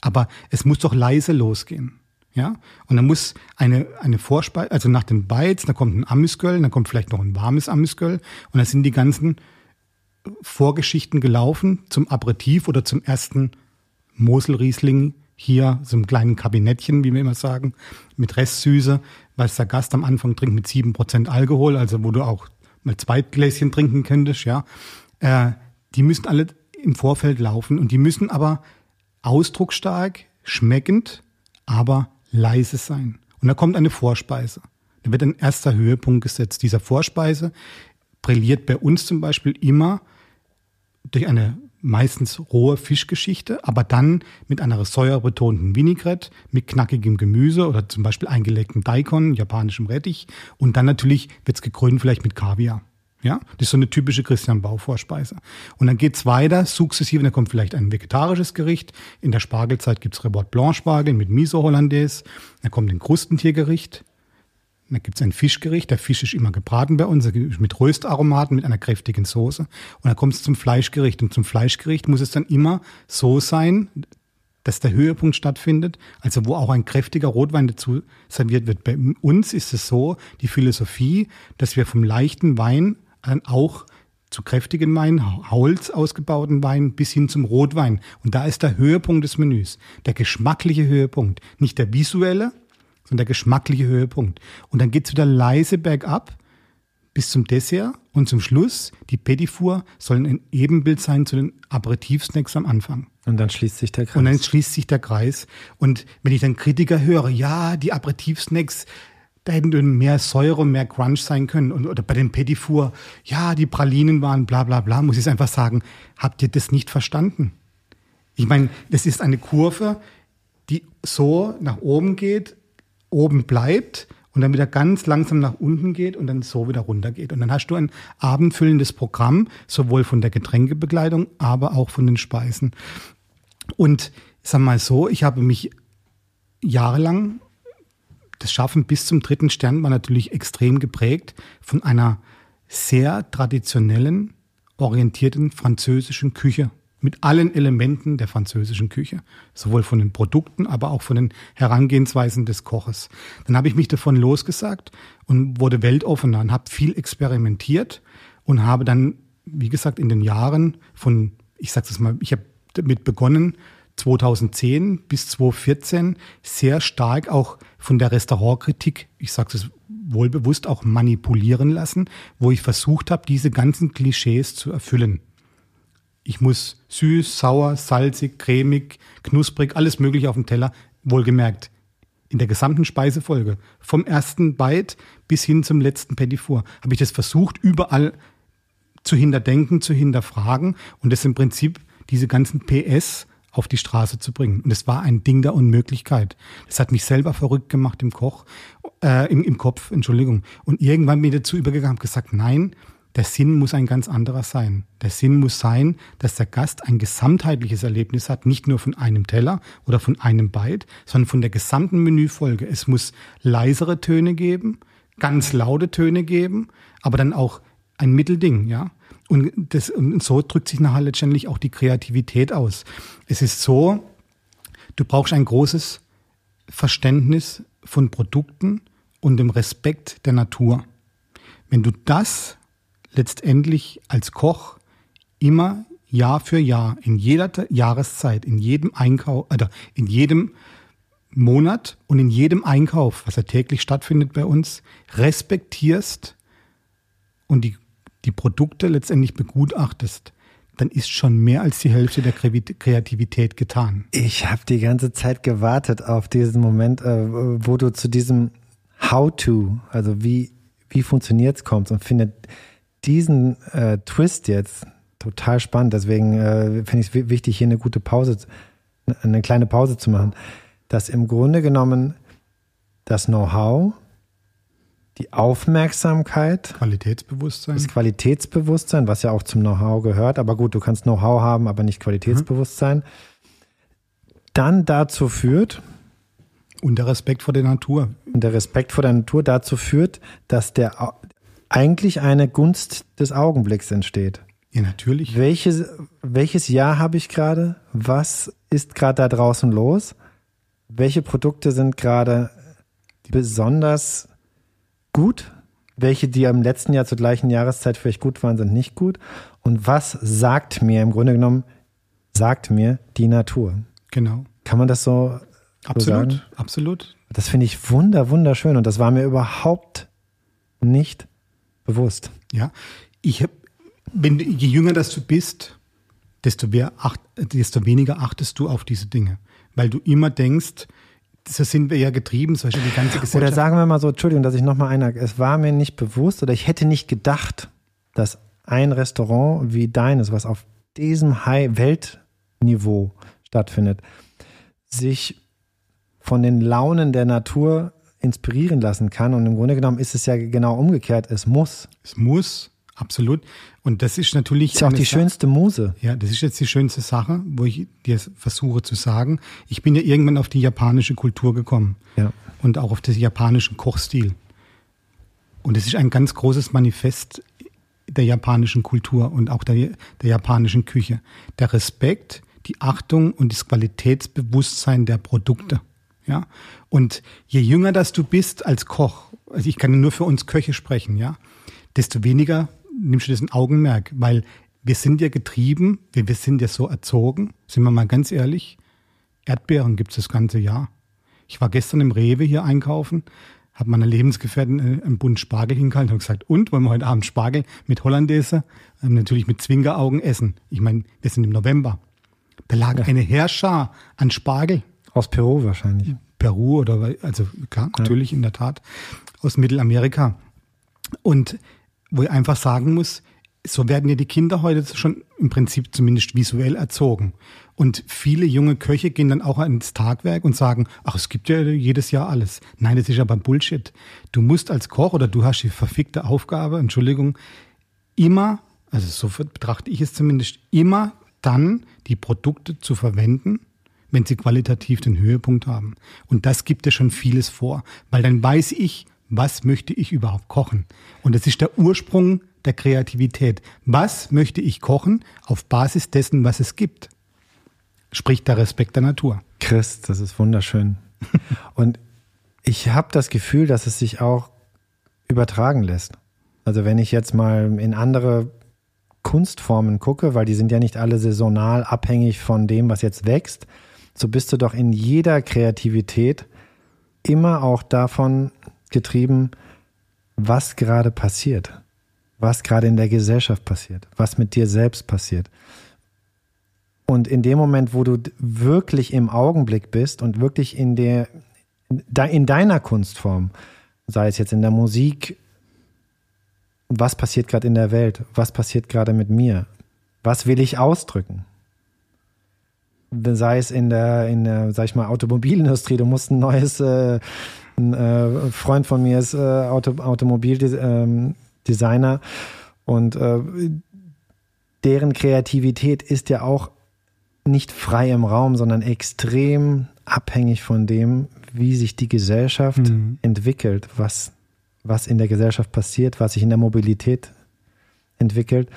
Aber es muss doch leise losgehen. Ja, und dann muss eine, eine Vorspeise, also nach den Bites, da kommt ein Amüsgöl, dann kommt vielleicht noch ein warmes Amüsgöl und dann sind die ganzen Vorgeschichten gelaufen zum Aperitif oder zum ersten Moselriesling hier, so einem kleinen Kabinettchen, wie wir immer sagen, mit Restsüße, was der Gast am Anfang trinkt mit sieben Prozent Alkohol, also wo du auch mal zwei Gläschen trinken könntest, ja. Äh, die müssen alle im Vorfeld laufen und die müssen aber ausdrucksstark, schmeckend, aber leise sein. Und da kommt eine Vorspeise. Da wird ein erster Höhepunkt gesetzt. Dieser Vorspeise brilliert bei uns zum Beispiel immer durch eine meistens rohe Fischgeschichte, aber dann mit einer säurebetonten Vinaigrette, mit knackigem Gemüse oder zum Beispiel eingelegten Daikon, japanischem Rettich und dann natürlich wird's gekrönt vielleicht mit Kaviar. Ja, das ist so eine typische Christian Bau Vorspeise. Und dann geht's weiter, sukzessive, dann kommt vielleicht ein vegetarisches Gericht. In der Spargelzeit gibt's Rebord Blanc Spargel mit Miso Hollandaise. Dann kommt ein Krustentiergericht. Dann gibt's ein Fischgericht. Der Fisch ist immer gebraten bei uns, mit Röstaromaten, mit einer kräftigen Soße. Und dann kommt's zum Fleischgericht. Und zum Fleischgericht muss es dann immer so sein, dass der Höhepunkt stattfindet, also wo auch ein kräftiger Rotwein dazu serviert wird. Bei uns ist es so, die Philosophie, dass wir vom leichten Wein auch zu kräftigen Wein, Holz ausgebauten Wein bis hin zum Rotwein. Und da ist der Höhepunkt des Menüs, der geschmackliche Höhepunkt, nicht der visuelle, sondern der geschmackliche Höhepunkt. Und dann geht's wieder leise bergab bis zum Dessert und zum Schluss, die Petit Four sollen ein Ebenbild sein zu den Aperitivsnacks am Anfang.
Und dann schließt sich der Kreis.
Und dann schließt sich der Kreis. Und wenn ich dann Kritiker höre, ja, die Aperitivsnacks, da hätten mehr Säure und mehr Crunch sein können. Und, oder bei den Petit ja, die Pralinen waren bla bla bla, muss ich einfach sagen, habt ihr das nicht verstanden? Ich meine, das ist eine Kurve, die so nach oben geht, oben bleibt und dann wieder ganz langsam nach unten geht und dann so wieder runter geht. Und dann hast du ein abendfüllendes Programm, sowohl von der Getränkebekleidung, aber auch von den Speisen. Und sag mal so, ich habe mich jahrelang, das Schaffen bis zum dritten Stern war natürlich extrem geprägt von einer sehr traditionellen, orientierten französischen Küche mit allen Elementen der französischen Küche, sowohl von den Produkten, aber auch von den Herangehensweisen des Koches. Dann habe ich mich davon losgesagt und wurde weltoffener und habe viel experimentiert und habe dann, wie gesagt, in den Jahren von, ich sage es mal, ich habe damit begonnen, 2010 bis 2014 sehr stark auch von der Restaurantkritik, ich sage es wohlbewusst, auch manipulieren lassen, wo ich versucht habe, diese ganzen Klischees zu erfüllen. Ich muss süß, sauer, salzig, cremig, knusprig, alles mögliche auf dem Teller, wohlgemerkt. In der gesamten Speisefolge, vom ersten Bite bis hin zum letzten Petit Four, habe ich das versucht, überall zu hinterdenken, zu hinterfragen und das im Prinzip diese ganzen PS auf die Straße zu bringen. Und es war ein Ding der Unmöglichkeit. Das hat mich selber verrückt gemacht im Koch, äh, im, im Kopf, Entschuldigung. Und irgendwann bin ich dazu übergegangen und gesagt, nein, der Sinn muss ein ganz anderer sein. Der Sinn muss sein, dass der Gast ein gesamtheitliches Erlebnis hat, nicht nur von einem Teller oder von einem Bite, sondern von der gesamten Menüfolge. Es muss leisere Töne geben, ganz laute Töne geben, aber dann auch ein Mittelding, ja. Und, das, und so drückt sich nachher letztendlich auch die Kreativität aus. Es ist so, du brauchst ein großes Verständnis von Produkten und dem Respekt der Natur. Wenn du das letztendlich als Koch immer Jahr für Jahr, in jeder Jahreszeit, in jedem Einkauf, oder in jedem Monat und in jedem Einkauf, was ja täglich stattfindet bei uns, respektierst und die die Produkte letztendlich begutachtest, dann ist schon mehr als die Hälfte der Kreativität getan.
Ich habe die ganze Zeit gewartet auf diesen Moment, äh, wo du zu diesem How-to, also wie, wie funktioniert es, kommst und finde diesen äh, Twist jetzt total spannend. Deswegen äh, finde ich es wichtig, hier eine gute Pause, eine kleine Pause zu machen. Dass im Grunde genommen das Know-how die Aufmerksamkeit.
Qualitätsbewusstsein.
Das Qualitätsbewusstsein, was ja auch zum Know-how gehört. Aber gut, du kannst Know-how haben, aber nicht Qualitätsbewusstsein. Mhm. Dann dazu führt.
Und der Respekt vor der Natur.
Und der Respekt vor der Natur dazu führt, dass der eigentlich eine Gunst des Augenblicks entsteht.
Ja, natürlich.
Welches, welches Jahr habe ich gerade? Was ist gerade da draußen los? Welche Produkte sind gerade besonders gut, welche, die im letzten Jahr zur gleichen Jahreszeit vielleicht gut waren, sind nicht gut. Und was sagt mir im Grunde genommen, sagt mir die Natur?
Genau.
Kann man das so,
absolut,
so sagen?
Absolut.
Das finde ich wunder, wunderschön und das war mir überhaupt nicht bewusst.
Ja, ich habe, wenn je jünger das du bist, desto, mehr acht, desto weniger achtest du auf diese Dinge, weil du immer denkst, so sind wir ja getrieben, zum Beispiel die ganze Gesellschaft.
Oder sagen wir mal so, Entschuldigung, dass ich nochmal einhake. Es war mir nicht bewusst oder ich hätte nicht gedacht, dass ein Restaurant wie deines, was auf diesem High-Weltniveau stattfindet, sich von den Launen der Natur inspirieren lassen kann. Und im Grunde genommen ist es ja genau umgekehrt. Es muss.
Es muss. Absolut. Und das ist natürlich.
Das ist auch die schönste Muse.
Ja, das ist jetzt die schönste Sache, wo ich dir versuche zu sagen. Ich bin ja irgendwann auf die japanische Kultur gekommen.
Ja.
Und auch auf den japanischen Kochstil. Und es ist ein ganz großes Manifest der japanischen Kultur und auch der, der japanischen Küche. Der Respekt, die Achtung und das Qualitätsbewusstsein der Produkte. Ja. Und je jünger das du bist als Koch, also ich kann nur für uns Köche sprechen, ja, desto weniger nimmst du das in Augenmerk, weil wir sind ja getrieben, wir, wir sind ja so erzogen, sind wir mal ganz ehrlich, Erdbeeren gibt es das ganze Jahr. Ich war gestern im Rewe hier einkaufen, habe meiner Lebensgefährtin äh, einen Bund Spargel hingehalten und gesagt, und wollen wir heute Abend Spargel mit Hollandaise, ähm, natürlich mit Zwingeraugen essen. Ich meine, wir sind im November. Da lag ja. eine Herrschar an Spargel.
Aus Peru wahrscheinlich.
Peru oder, also klar, natürlich ja. in der Tat, aus Mittelamerika. Und wo ich einfach sagen muss, so werden ja die Kinder heute schon im Prinzip zumindest visuell erzogen. Und viele junge Köche gehen dann auch ins Tagwerk und sagen, ach, es gibt ja jedes Jahr alles. Nein, das ist aber Bullshit. Du musst als Koch oder du hast die verfickte Aufgabe, Entschuldigung, immer, also so betrachte ich es zumindest, immer dann die Produkte zu verwenden, wenn sie qualitativ den Höhepunkt haben. Und das gibt ja schon vieles vor, weil dann weiß ich, was möchte ich überhaupt kochen. Und das ist der Ursprung der Kreativität. Was möchte ich kochen auf Basis dessen, was es gibt? Sprich der Respekt der Natur.
Chris, das ist wunderschön. [LAUGHS] Und ich habe das Gefühl, dass es sich auch übertragen lässt. Also wenn ich jetzt mal in andere Kunstformen gucke, weil die sind ja nicht alle saisonal abhängig von dem, was jetzt wächst, so bist du doch in jeder Kreativität immer auch davon getrieben, was gerade passiert was gerade in der Gesellschaft passiert, was mit dir selbst passiert. Und in dem Moment, wo du wirklich im Augenblick bist und wirklich in der, in deiner Kunstform, sei es jetzt in der Musik, was passiert gerade in der Welt, was passiert gerade mit mir, was will ich ausdrücken? Sei es in der, in der, sag ich mal, Automobilindustrie, du musst ein neues, äh, ein äh, Freund von mir ist äh, Auto, Automobil, ähm, Designer und äh, deren Kreativität ist ja auch nicht frei im Raum, sondern extrem abhängig von dem, wie sich die Gesellschaft mhm. entwickelt, was, was in der Gesellschaft passiert, was sich in der Mobilität entwickelt.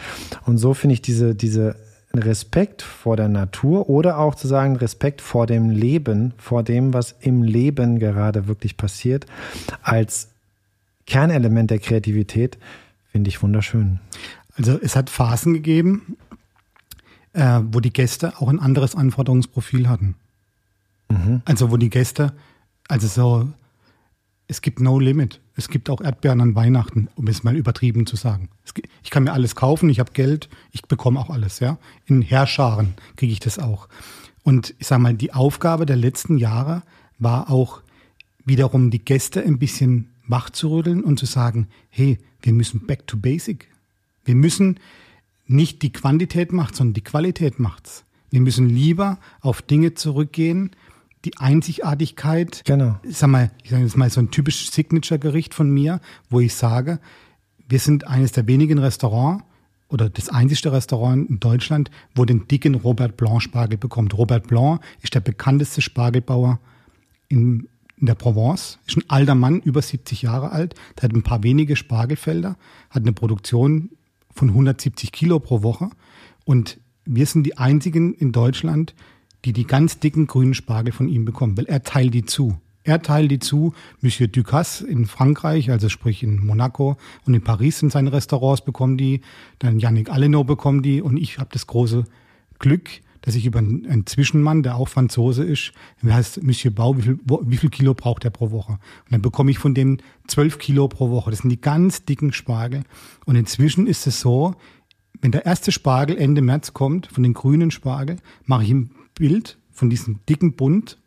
Und so finde ich diese, diese Respekt vor der Natur oder auch zu sagen Respekt vor dem Leben, vor dem, was im Leben gerade wirklich passiert, als Kernelement der Kreativität finde ich wunderschön.
Also es hat Phasen gegeben, äh, wo die Gäste auch ein anderes Anforderungsprofil hatten. Mhm. Also wo die Gäste, also so, es gibt no limit. Es gibt auch Erdbeeren an Weihnachten, um es mal übertrieben zu sagen. ich kann mir alles kaufen, ich habe Geld, ich bekomme auch alles, ja. In Herrscharen kriege ich das auch. Und ich sage mal, die Aufgabe der letzten Jahre war auch wiederum die Gäste ein bisschen wach zu rütteln und zu sagen, hey, wir müssen back to basic. Wir müssen nicht die Quantität macht, sondern die Qualität macht's. Wir müssen lieber auf Dinge zurückgehen, die Einzigartigkeit.
Genau.
Sag mal, ich sage jetzt mal so ein typisches Signature-Gericht von mir, wo ich sage, wir sind eines der wenigen Restaurants oder das einzigste Restaurant in Deutschland, wo den dicken Robert Blanc Spargel bekommt. Robert Blanc ist der bekannteste Spargelbauer in in der Provence, ist ein alter Mann, über 70 Jahre alt, der hat ein paar wenige Spargelfelder, hat eine Produktion von 170 Kilo pro Woche und wir sind die einzigen in Deutschland, die die ganz dicken grünen Spargel von ihm bekommen, weil er teilt die zu. Er teilt die zu. Monsieur Ducasse in Frankreich, also sprich in Monaco und in Paris in seinen Restaurants bekommen die. Dann Yannick Aleno bekommen die und ich habe das große Glück, dass ich über einen Zwischenmann, der auch Franzose ist, der heißt Monsieur Bau, wie viel, wie viel Kilo braucht er pro Woche? Und dann bekomme ich von dem zwölf Kilo pro Woche. Das sind die ganz dicken Spargel. Und inzwischen ist es so, wenn der erste Spargel Ende März kommt, von den grünen Spargel, mache ich ein Bild von diesem dicken Bund.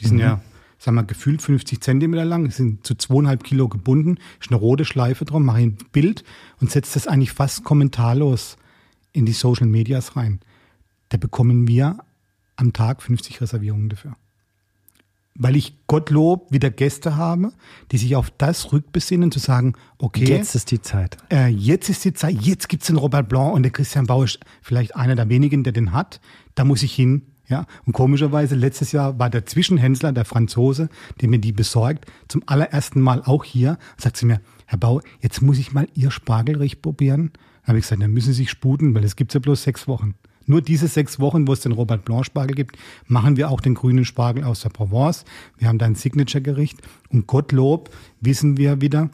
Die sind mhm. ja, sagen wir, gefühlt 50 Zentimeter lang, sind zu zweieinhalb Kilo gebunden, ist eine rote Schleife drum, mache ich ein Bild und setze das eigentlich fast kommentarlos in die Social Medias rein da bekommen wir am Tag 50 Reservierungen dafür. Weil ich Gottlob wieder Gäste habe, die sich auf das rückbesinnen, zu sagen, okay.
Jetzt ist die Zeit.
Äh, jetzt ist die Zeit, jetzt gibt's den Robert Blanc und der Christian Bauer ist vielleicht einer der wenigen, der den hat. Da muss ich hin. Ja, und komischerweise letztes Jahr war der Zwischenhändler, der Franzose, der mir die besorgt, zum allerersten Mal auch hier, sagt zu mir, Herr Bauer, jetzt muss ich mal Ihr Spargelrich probieren. Dann habe ich gesagt, dann müssen Sie sich sputen, weil es gibt's ja bloß sechs Wochen. Nur diese sechs Wochen, wo es den Robert Blanc Spargel gibt, machen wir auch den grünen Spargel aus der Provence. Wir haben da ein Signature-Gericht. Und Gottlob wissen wir wieder,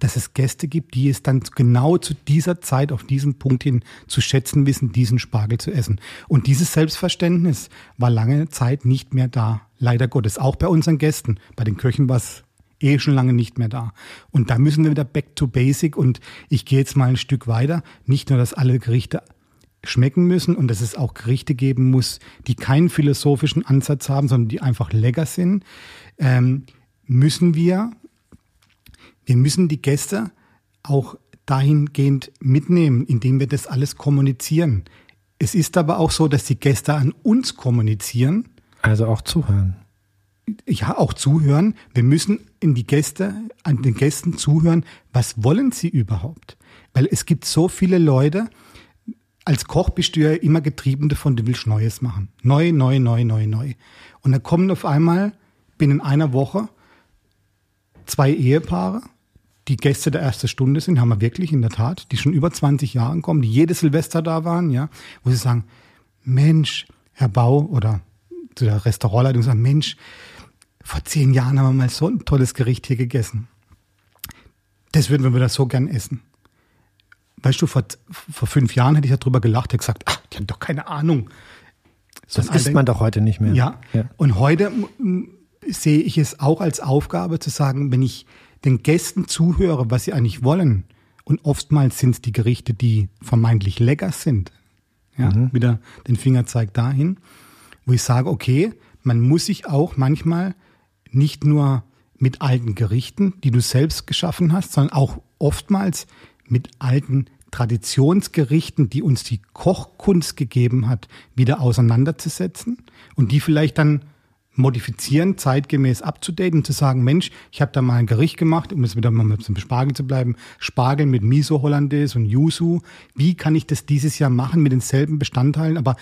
dass es Gäste gibt, die es dann genau zu dieser Zeit, auf diesen Punkt hin zu schätzen wissen, diesen Spargel zu essen. Und dieses Selbstverständnis war lange Zeit nicht mehr da. Leider Gottes. Auch bei unseren Gästen. Bei den Köchen war es eh schon lange nicht mehr da. Und da müssen wir wieder back to basic. Und ich gehe jetzt mal ein Stück weiter. Nicht nur, dass alle Gerichte schmecken müssen und dass es auch Gerichte geben muss, die keinen philosophischen Ansatz haben, sondern die einfach lecker sind, ähm, müssen wir, wir müssen die Gäste auch dahingehend mitnehmen, indem wir das alles kommunizieren. Es ist aber auch so, dass die Gäste an uns kommunizieren.
Also auch zuhören.
Ja, auch zuhören. Wir müssen in die Gäste, an den Gästen zuhören, was wollen sie überhaupt? Weil es gibt so viele Leute, als Koch bist du ja immer getrieben davon, du willst Neues machen. Neu, neu, neu, neu, neu. Und dann kommen auf einmal binnen einer Woche zwei Ehepaare, die Gäste der ersten Stunde sind, haben wir wirklich in der Tat, die schon über 20 Jahre kommen, die jedes Silvester da waren, ja, wo sie sagen, Mensch, Herr Bau oder zu der Restaurantleitung sagen, Mensch, vor zehn Jahren haben wir mal so ein tolles Gericht hier gegessen. Das würden wir wieder so gern essen. Weißt du, vor, vor fünf Jahren hätte ich darüber gelacht, hätte gesagt, ach, die haben doch keine Ahnung.
So das isst man doch heute nicht mehr.
Ja. ja. Und heute sehe ich es auch als Aufgabe zu sagen, wenn ich den Gästen zuhöre, was sie eigentlich wollen, und oftmals sind es die Gerichte, die vermeintlich lecker sind, ja, mhm. wieder den Finger zeigt dahin, wo ich sage, okay, man muss sich auch manchmal nicht nur mit alten Gerichten, die du selbst geschaffen hast, sondern auch oftmals mit alten Traditionsgerichten, die uns die Kochkunst gegeben hat, wieder auseinanderzusetzen und die vielleicht dann modifizieren, zeitgemäß abzudaten, zu sagen, Mensch, ich habe da mal ein Gericht gemacht, um jetzt wieder mal mit dem Spargel zu bleiben, Spargel mit Miso Hollandaise und Yuzu. Wie kann ich das dieses Jahr machen mit denselben Bestandteilen, aber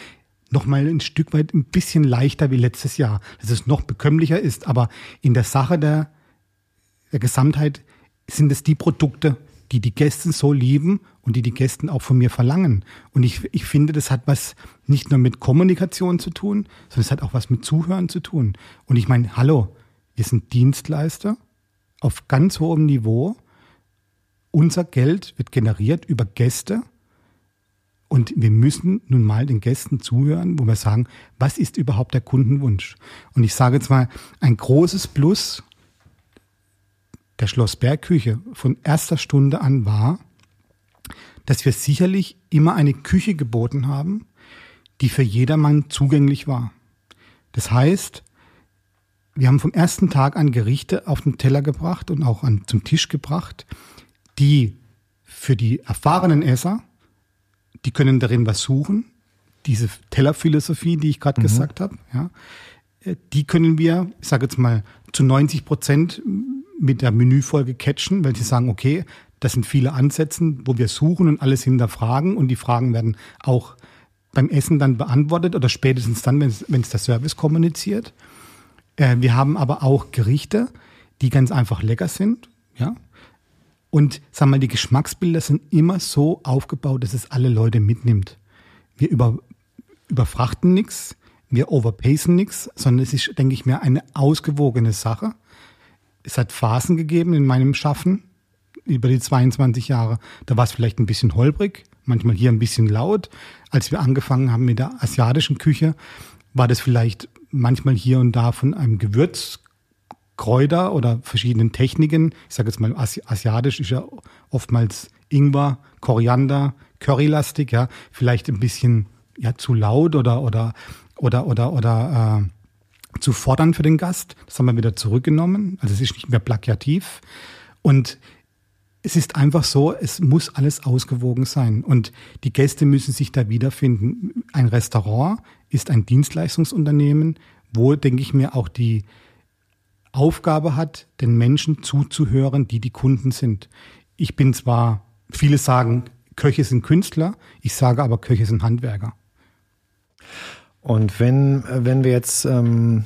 noch mal ein Stück weit ein bisschen leichter wie letztes Jahr, dass es noch bekömmlicher ist, aber in der Sache der, der Gesamtheit sind es die Produkte, die die Gäste so lieben und die die Gäste auch von mir verlangen. Und ich, ich finde, das hat was nicht nur mit Kommunikation zu tun, sondern es hat auch was mit Zuhören zu tun. Und ich meine, hallo, wir sind Dienstleister auf ganz hohem Niveau. Unser Geld wird generiert über Gäste. Und wir müssen nun mal den Gästen zuhören, wo wir sagen, was ist überhaupt der Kundenwunsch? Und ich sage jetzt mal, ein großes Plus der Schlossbergküche von erster Stunde an war, dass wir sicherlich immer eine Küche geboten haben, die für jedermann zugänglich war. Das heißt, wir haben vom ersten Tag an Gerichte auf den Teller gebracht und auch an, zum Tisch gebracht, die für die erfahrenen Esser, die können darin was suchen, diese Tellerphilosophie, die ich gerade mhm. gesagt habe, ja, die können wir, ich sage jetzt mal, zu 90 Prozent mit der Menüfolge catchen, weil sie sagen, okay, das sind viele Ansätze, wo wir suchen und alles hinterfragen und die Fragen werden auch beim Essen dann beantwortet oder spätestens dann, wenn es der Service kommuniziert. Äh, wir haben aber auch Gerichte, die ganz einfach lecker sind, ja. Und sag mal, die Geschmacksbilder sind immer so aufgebaut, dass es alle Leute mitnimmt. Wir über, überfrachten nichts, wir overpacen nichts, sondern es ist, denke ich mir, eine ausgewogene Sache es hat Phasen gegeben in meinem Schaffen über die 22 Jahre. Da war es vielleicht ein bisschen holprig, manchmal hier ein bisschen laut. Als wir angefangen haben mit der asiatischen Küche, war das vielleicht manchmal hier und da von einem Gewürzkräuter oder verschiedenen Techniken. Ich sage jetzt mal, asiatisch ist ja oftmals Ingwer, Koriander, Currylastig, ja, vielleicht ein bisschen ja zu laut oder oder oder oder oder äh, zu fordern für den Gast. Das haben wir wieder zurückgenommen. Also es ist nicht mehr plagiativ. Und es ist einfach so, es muss alles ausgewogen sein. Und die Gäste müssen sich da wiederfinden. Ein Restaurant ist ein Dienstleistungsunternehmen, wo, denke ich mir, auch die Aufgabe hat, den Menschen zuzuhören, die die Kunden sind. Ich bin zwar, viele sagen, Köche sind Künstler, ich sage aber, Köche sind Handwerker.
Und wenn, wenn wir jetzt ähm,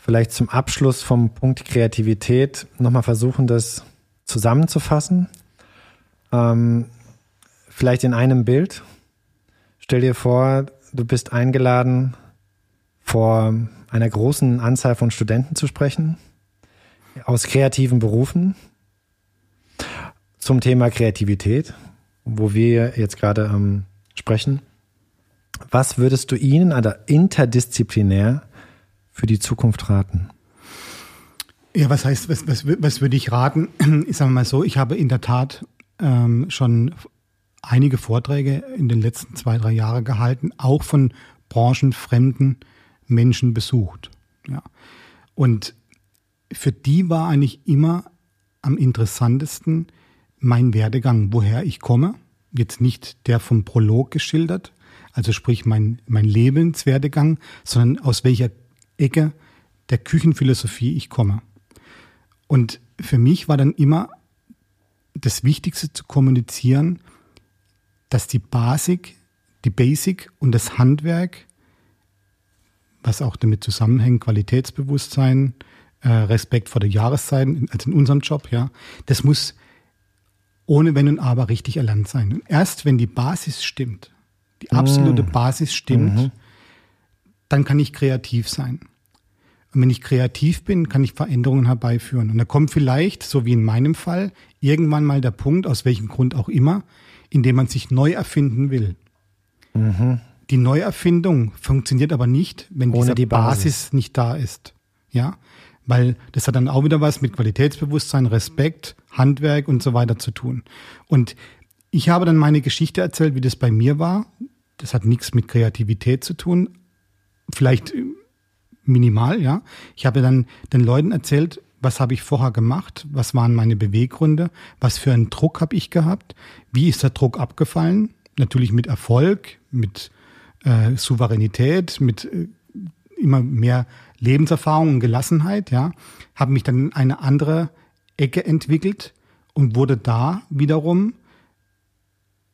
vielleicht zum Abschluss vom Punkt Kreativität nochmal versuchen, das zusammenzufassen, ähm, vielleicht in einem Bild. Stell dir vor, du bist eingeladen, vor einer großen Anzahl von Studenten zu sprechen, aus kreativen Berufen, zum Thema Kreativität, wo wir jetzt gerade ähm, sprechen. Was würdest du ihnen also interdisziplinär für die Zukunft raten?
Ja, was heißt, was, was, was würde ich raten? [CLEARS THROAT] Ich sage mal so, ich habe in der Tat ähm, schon einige Vorträge in den letzten zwei, drei Jahren gehalten, auch von branchenfremden Menschen besucht. Ja. Und für die war eigentlich immer am interessantesten, mein Werdegang, woher ich komme. Jetzt nicht der vom Prolog geschildert, also sprich mein, mein Lebenswerdegang, sondern aus welcher Ecke der Küchenphilosophie ich komme. Und für mich war dann immer das Wichtigste zu kommunizieren, dass die Basic, die Basic und das Handwerk, was auch damit zusammenhängt, Qualitätsbewusstsein, äh, Respekt vor der Jahreszeit, also in unserem Job, ja, das muss ohne Wenn und Aber richtig erlernt sein. Und erst wenn die Basis stimmt, die absolute mm. Basis stimmt, mhm. dann kann ich kreativ sein. Und wenn ich kreativ bin, kann ich Veränderungen herbeiführen. Und da kommt vielleicht, so wie in meinem Fall, irgendwann mal der Punkt, aus welchem Grund auch immer, in dem man sich neu erfinden will. Mhm. Die Neuerfindung funktioniert aber nicht, wenn Ohne diese die Basis. Basis nicht da ist. Ja, weil das hat dann auch wieder was mit Qualitätsbewusstsein, Respekt, Handwerk und so weiter zu tun. Und ich habe dann meine Geschichte erzählt, wie das bei mir war. Das hat nichts mit Kreativität zu tun. Vielleicht minimal, ja. Ich habe dann den Leuten erzählt, was habe ich vorher gemacht, was waren meine Beweggründe, was für einen Druck habe ich gehabt, wie ist der Druck abgefallen, natürlich mit Erfolg, mit äh, Souveränität, mit äh, immer mehr Lebenserfahrung und Gelassenheit, ja, habe mich dann in eine andere Ecke entwickelt und wurde da wiederum,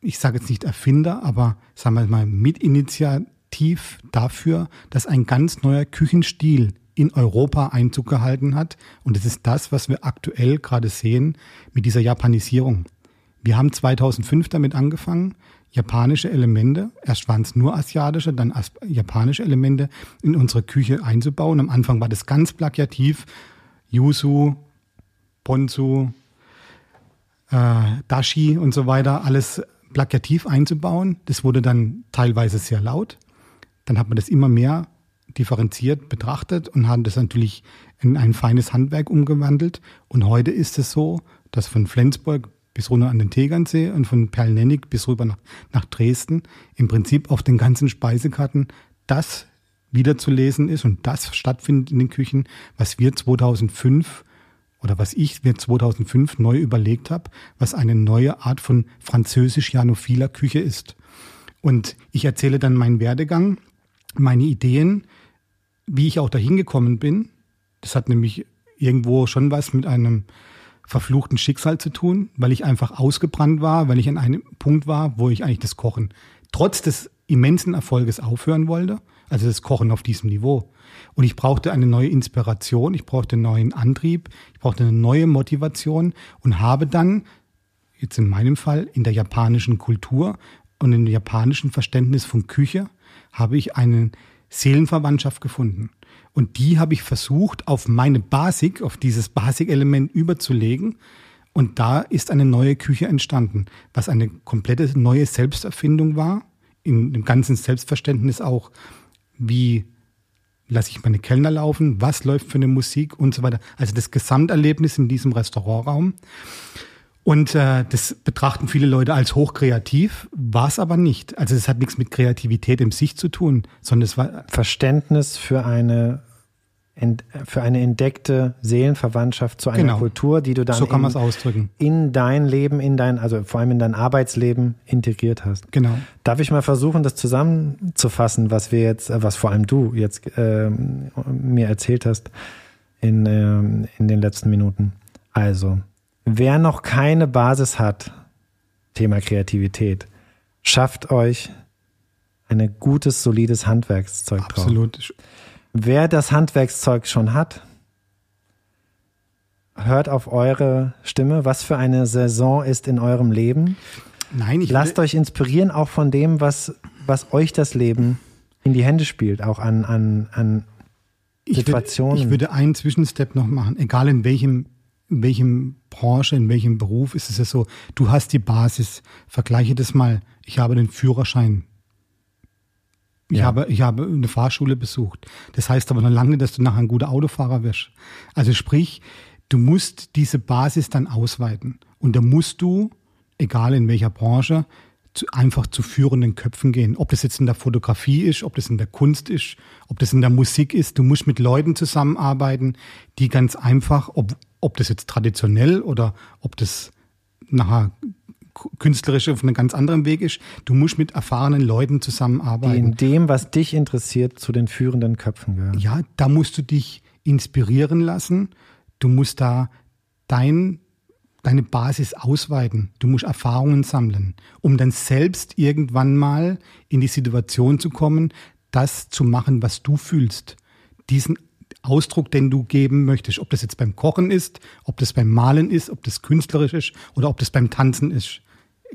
ich sage jetzt nicht Erfinder, aber sagen wir mal mitinitiativ dafür, dass ein ganz neuer Küchenstil in Europa Einzug gehalten hat. Und es ist das, was wir aktuell gerade sehen mit dieser Japanisierung. Wir haben 2005 damit angefangen, japanische Elemente, erst waren es nur asiatische, dann japanische Elemente in unsere Küche einzubauen. Am Anfang war das ganz plakativ. Yuzu, Ponzu, äh, Dashi und so weiter, alles plakativ einzubauen. Das wurde dann teilweise sehr laut. Dann hat man das immer mehr differenziert betrachtet und hat das natürlich in ein feines Handwerk umgewandelt. Und heute ist es so, dass von Flensburg bis runter an den Tegernsee und von Perlnennig bis rüber nach, nach Dresden im Prinzip auf den ganzen Speisekarten das wiederzulesen ist und das stattfindet in den Küchen, was wir 2005 oder was ich mir 2005 neu überlegt habe, was eine neue Art von französisch-janophiler Küche ist. Und ich erzähle dann meinen Werdegang, meine Ideen, wie ich auch dahin gekommen bin. Das hat nämlich irgendwo schon was mit einem verfluchten Schicksal zu tun, weil ich einfach ausgebrannt war, weil ich an einem Punkt war, wo ich eigentlich das Kochen trotz des immensen Erfolges aufhören wollte, also das Kochen auf diesem Niveau. Und ich brauchte eine neue Inspiration, ich brauchte einen neuen Antrieb, ich brauchte eine neue Motivation und habe dann, jetzt in meinem Fall, in der japanischen Kultur und im japanischen Verständnis von Küche, habe ich eine Seelenverwandtschaft gefunden. Und die habe ich versucht, auf meine Basic, auf dieses Basic-Element überzulegen. Und da ist eine neue Küche entstanden, was eine komplette neue Selbsterfindung war, in dem ganzen Selbstverständnis auch, wie lasse ich meine Kellner laufen, was läuft für eine Musik und so weiter. Also das Gesamterlebnis in diesem Restaurantraum. Und äh, das betrachten viele Leute als hochkreativ, war es aber nicht. Also es hat nichts mit Kreativität im Sich zu tun, sondern es war
Verständnis für eine für eine entdeckte Seelenverwandtschaft zu einer
genau.
Kultur, die du dann
so kann in, ausdrücken.
in dein Leben, in dein, also vor allem in dein Arbeitsleben integriert hast.
Genau.
Darf ich mal versuchen, das zusammenzufassen, was wir jetzt, was vor allem du jetzt äh, mir erzählt hast in, äh, in den letzten Minuten? Also, Wer noch keine Basis hat, Thema Kreativität, schafft euch ein gutes, solides Handwerkszeug
drauf. Absolut.
Wer das Handwerkszeug schon hat, hört auf eure Stimme. Was für eine Saison ist in eurem Leben?
Nein, ich
Lasst euch inspirieren auch von dem, was, was euch das Leben in die Hände spielt, auch an, an, an Situationen.
Ich würde, ich würde einen Zwischenstep noch machen, egal in welchem in welchem Branche, in welchem Beruf ist es ja so, du hast die Basis. Vergleiche das mal. Ich habe den Führerschein. Ich, ja. habe, ich habe eine Fahrschule besucht. Das heißt aber noch lange, dass du nachher ein guter Autofahrer wirst. Also sprich, du musst diese Basis dann ausweiten. Und da musst du, egal in welcher Branche, zu, einfach zu führenden Köpfen gehen. Ob das jetzt in der Fotografie ist, ob das in der Kunst ist, ob das in der Musik ist. Du musst mit Leuten zusammenarbeiten, die ganz einfach, ob, ob das jetzt traditionell oder ob das nachher künstlerisch auf einem ganz anderen Weg ist. Du musst mit erfahrenen Leuten zusammenarbeiten.
Die in dem, was dich interessiert, zu den führenden Köpfen gehören.
Ja, da musst du dich inspirieren lassen. Du musst da dein, deine Basis ausweiten. Du musst Erfahrungen sammeln, um dann selbst irgendwann mal in die Situation zu kommen, das zu machen, was du fühlst. Diesen Ausdruck, den du geben möchtest, ob das jetzt beim Kochen ist, ob das beim Malen ist, ob das künstlerisch ist oder ob das beim Tanzen ist.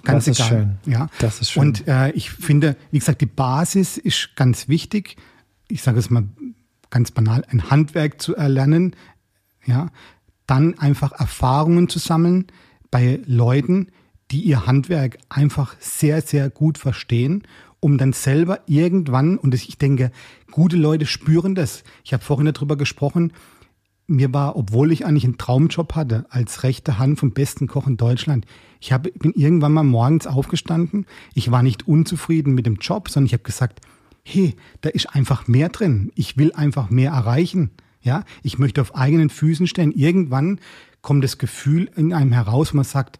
Ganz
das
egal.
ist schön.
Ja.
Das ist schön.
Und äh, ich finde, wie gesagt, die Basis ist ganz wichtig. Ich sage es mal ganz banal, ein Handwerk zu erlernen, ja, dann einfach Erfahrungen zu sammeln bei Leuten, die ihr Handwerk einfach sehr, sehr gut verstehen, um dann selber irgendwann, und ich denke, gute Leute spüren das. Ich habe vorhin darüber gesprochen, mir war, obwohl ich eigentlich einen Traumjob hatte, als rechte Hand vom besten Koch in Deutschland, ich hab, bin irgendwann mal morgens aufgestanden, ich war nicht unzufrieden mit dem Job, sondern ich habe gesagt, hey, da ist einfach mehr drin. Ich will einfach mehr erreichen. Ja, ich möchte auf eigenen Füßen stehen. Irgendwann kommt das Gefühl in einem heraus, wo man sagt,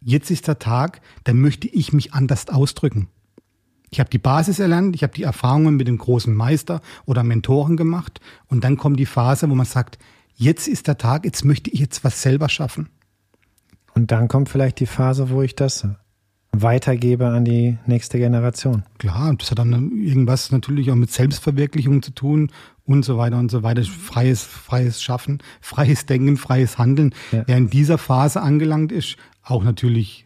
jetzt ist der Tag, da möchte ich mich anders ausdrücken. Ich habe die Basis erlernt, ich habe die Erfahrungen mit dem großen Meister oder Mentoren gemacht und dann kommt die Phase, wo man sagt, jetzt ist der Tag, jetzt möchte ich jetzt was selber schaffen.
Und dann kommt vielleicht die Phase, wo ich das weitergebe an die nächste Generation.
Klar, das hat dann irgendwas natürlich auch mit Selbstverwirklichung zu tun und so weiter und so weiter. Freies, freies Schaffen, freies Denken, freies Handeln. Ja. Wer in dieser Phase angelangt ist, auch natürlich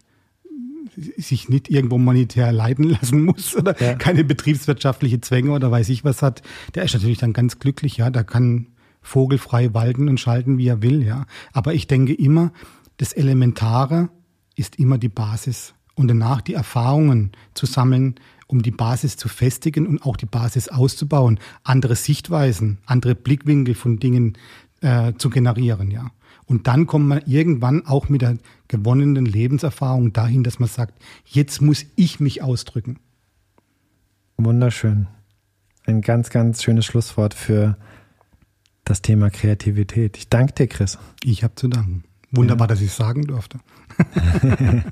sich nicht irgendwo monetär leiden lassen muss oder ja. keine betriebswirtschaftliche Zwänge oder weiß ich was hat, der ist natürlich dann ganz glücklich, ja, da kann vogelfrei walten und schalten, wie er will, ja. Aber ich denke immer, das Elementare ist immer die Basis und danach die Erfahrungen zu sammeln, um die Basis zu festigen und auch die Basis auszubauen, andere Sichtweisen, andere Blickwinkel von Dingen äh, zu generieren, ja. Und dann kommt man irgendwann auch mit der gewonnenen Lebenserfahrung dahin, dass man sagt, jetzt muss ich mich ausdrücken.
Wunderschön. Ein ganz, ganz schönes Schlusswort für das Thema Kreativität. Ich danke dir, Chris.
Ich habe zu danken. Wunderbar, ja. dass ich es sagen durfte. [LAUGHS]